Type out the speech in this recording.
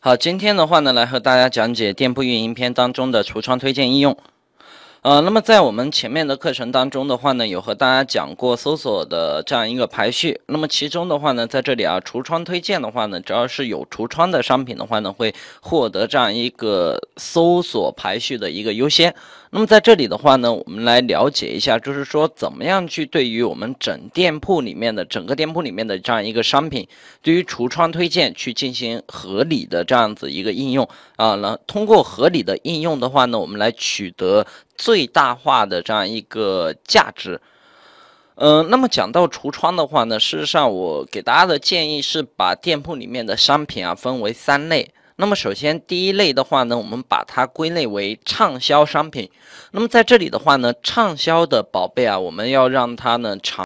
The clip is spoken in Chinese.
好，今天的话呢，来和大家讲解店铺运营篇当中的橱窗推荐应用。呃，那么在我们前面的课程当中的话呢，有和大家讲过搜索的这样一个排序。那么其中的话呢，在这里啊，橱窗推荐的话呢，只要是有橱窗的商品的话呢，会获得这样一个搜索排序的一个优先。那么在这里的话呢，我们来了解一下，就是说怎么样去对于我们整店铺里面的整个店铺里面的这样一个商品，对于橱窗推荐去进行合理的这样子一个应用啊。那通过合理的应用的话呢，我们来取得。最大化的这样一个价值，嗯，那么讲到橱窗的话呢，事实上我给大家的建议是把店铺里面的商品啊分为三类。那么首先第一类的话呢，我们把它归类为畅销商品。那么在这里的话呢，畅销的宝贝啊，我们要让它呢长